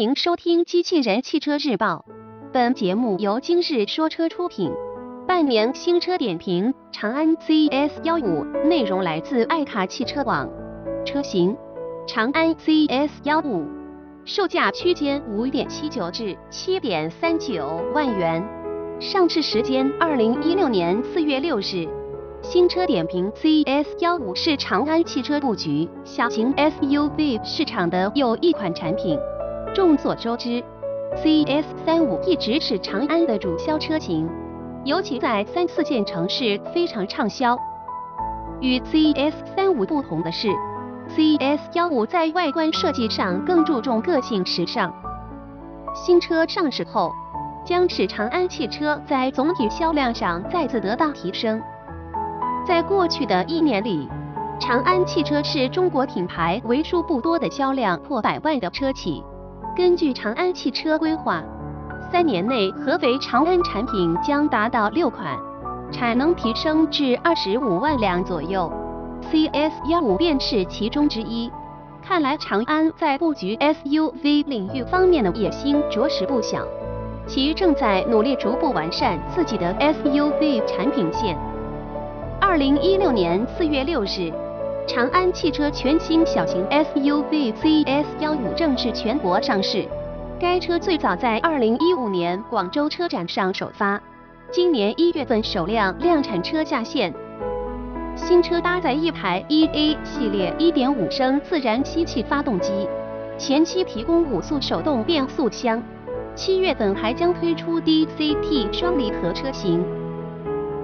迎收听《机器人汽车日报》，本节目由今日说车出品。半年新车点评：长安 CS 幺五，内容来自爱卡汽车网。车型：长安 CS 幺五，售价区间五点七九至七点三九万元，上市时间二零一六年四月六日。新车点评：CS 幺五是长安汽车布局小型 SUV 市场的又一款产品。众所周知，CS 三五一直是长安的主销车型，尤其在三四线城市非常畅销。与 CS 三五不同的是，CS 幺五在外观设计上更注重个性时尚。新车上市后，将使长安汽车在总体销量上再次得到提升。在过去的一年里，长安汽车是中国品牌为数不多的销量破百万的车企。根据长安汽车规划，三年内合肥长安产品将达到六款，产能提升至二十五万辆左右。CS 幺五便是其中之一。看来长安在布局 SUV 领域方面的野心着实不小，其正在努力逐步完善自己的 SUV 产品线。二零一六年四月六日。长安汽车全新小型 SUV CS 幺五正式全国上市。该车最早在二零一五年广州车展上首发，今年一月份首辆量产车下线。新车搭载一台 EA 系列一点五升自然吸气发动机，前期提供五速手动变速箱。七月份还将推出 DCT 双离合车型。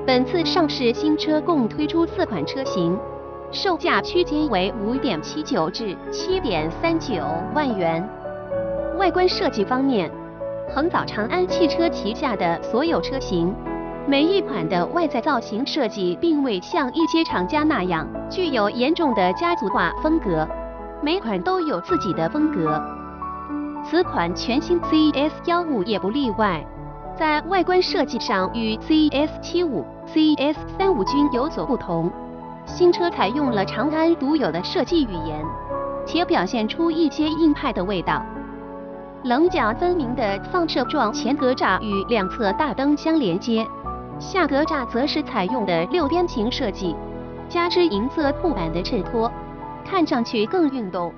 本次上市新车共推出四款车型。售价区间为五点七九至七点三九万元。外观设计方面，横扫长安汽车旗下的所有车型，每一款的外在造型设计并未像一些厂家那样具有严重的家族化风格，每款都有自己的风格。此款全新 CS 幺五也不例外，在外观设计上与 CS 七五、CS 三五均有所不同。新车采用了长安独有的设计语言，且表现出一些硬派的味道。棱角分明的放射状前格栅与两侧大灯相连接，下格栅则是采用的六边形设计，加之银色护板的衬托，看上去更运动。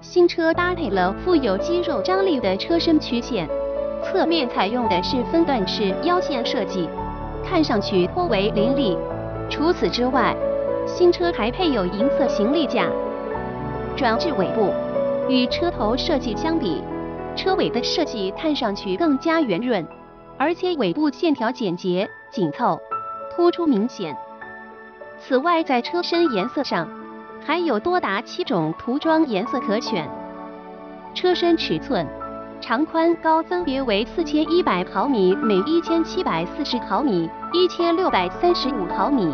新车搭配了富有肌肉张力的车身曲线，侧面采用的是分段式腰线设计，看上去颇为凌厉。除此之外，新车还配有银色行李架。转至尾部，与车头设计相比，车尾的设计看上去更加圆润，而且尾部线条简洁、紧凑，突出明显。此外，在车身颜色上，还有多达七种涂装颜色可选。车身尺寸，长宽高分别为四千一百毫米每一千七百四十毫米。一千六百三十五毫米，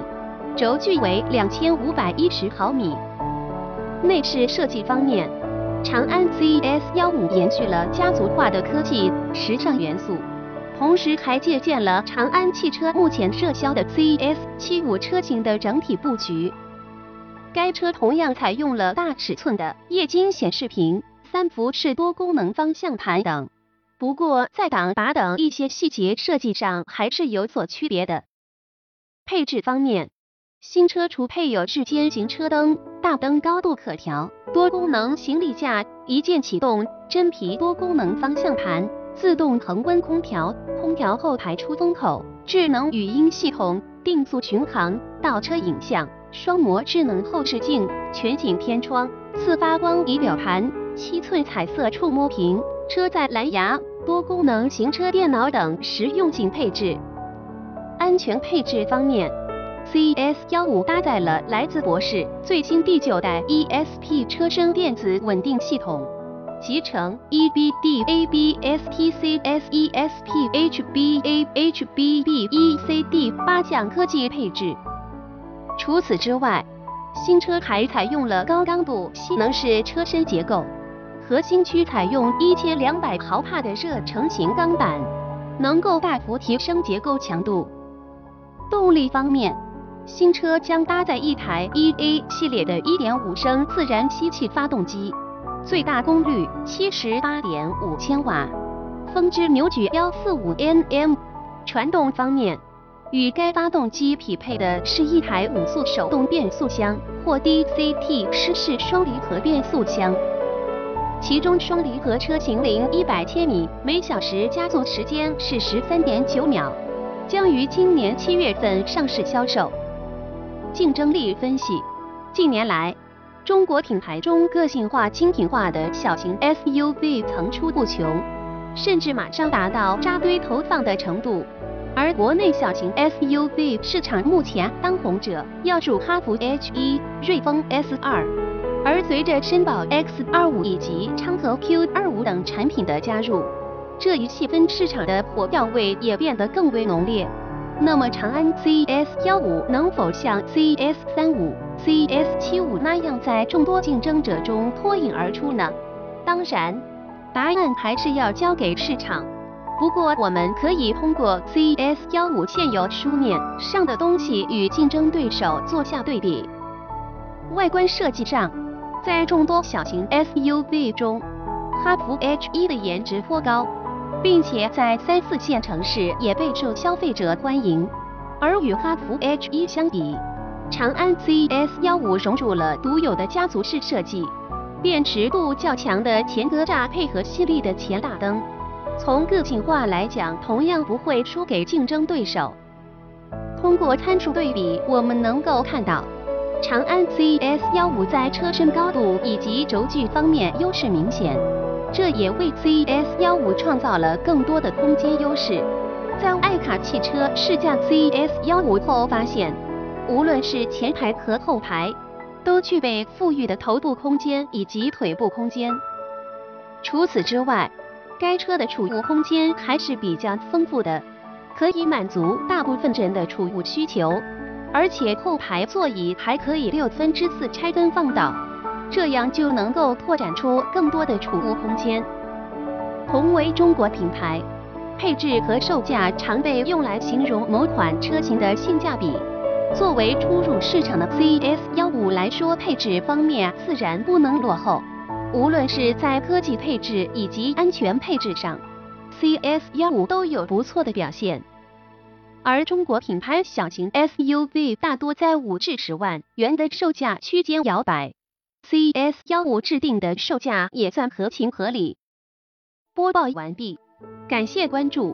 轴距为两千五百一十毫米。内饰设计方面，长安 CS 幺五延续了家族化的科技时尚元素，同时还借鉴了长安汽车目前热销的 CS 七五车型的整体布局。该车同样采用了大尺寸的液晶显示屏、三辐式多功能方向盘等。不过，在挡把等一些细节设计上还是有所区别的。配置方面，新车除配有日间行车灯、大灯高度可调、多功能行李架、一键启动、真皮多功能方向盘、自动恒温空调、空调后排出风口、智能语音系统、定速巡航、倒车影像、双模智能后视镜、全景天窗、自发光仪表盘、七寸彩色触摸屏、车载蓝牙。多功能行车电脑等实用性配置。安全配置方面，CS 幺五搭载了来自博世最新第九代 ESP 车身电子稳定系统，集成 EBD、ABS、TCS、ESP、HBA、HBB、ECD 八项科技配置。除此之外，新车还采用了高刚度吸能式车身结构。核心区采用一千两百毫帕的热成型钢板，能够大幅提升结构强度。动力方面，新车将搭载一台 EA 系列的1.5升自然吸气发动机，最大功率七十八点五千瓦，峰值扭矩幺四五 Nm。传动方面，与该发动机匹配的是一台五速手动变速箱或 DCT 湿式双离合变速箱。其中双离合车型零一百千米每小时加速时间是十三点九秒，将于今年七月份上市销售。竞争力分析，近年来，中国品牌中个性化、精品化的小型 SUV 层出不穷，甚至马上达到扎堆投放的程度。而国内小型 SUV 市场目前当红者要数哈弗 H 一、瑞风 S 二。而随着绅宝 X 二五以及昌河 Q 二五等产品的加入，这一细分市场的火药味也变得更为浓烈。那么长安 CS 幺五能否像 CS 三五、CS 七五那样在众多竞争者中脱颖而出呢？当然，答案还是要交给市场。不过我们可以通过 CS 幺五现有书面上的东西与竞争对手做下对比。外观设计上。在众多小型 SUV 中，哈弗 H 一的颜值颇高，并且在三四线城市也备受消费者欢迎。而与哈弗 H 一相比，长安 CS 幺五融入了独有的家族式设计，辨识度较强的前格栅配合犀利的前大灯，从个性化来讲，同样不会输给竞争对手。通过参数对比，我们能够看到。长安 CS 幺五在车身高度以及轴距方面优势明显，这也为 CS 幺五创造了更多的空间优势。在爱卡汽车试驾 CS 幺五后发现，无论是前排和后排，都具备富裕的头部空间以及腿部空间。除此之外，该车的储物空间还是比较丰富的，可以满足大部分人的储物需求。而且后排座椅还可以六分之四拆分放倒，这样就能够拓展出更多的储物空间。同为中国品牌，配置和售价常被用来形容某款车型的性价比。作为初入市场的 CS 幺五来说，配置方面自然不能落后。无论是在科技配置以及安全配置上，CS 幺五都有不错的表现。而中国品牌小型 SUV 大多在五至十万元的售价区间摇摆，CS 幺五制定的售价也算合情合理。播报完毕，感谢关注。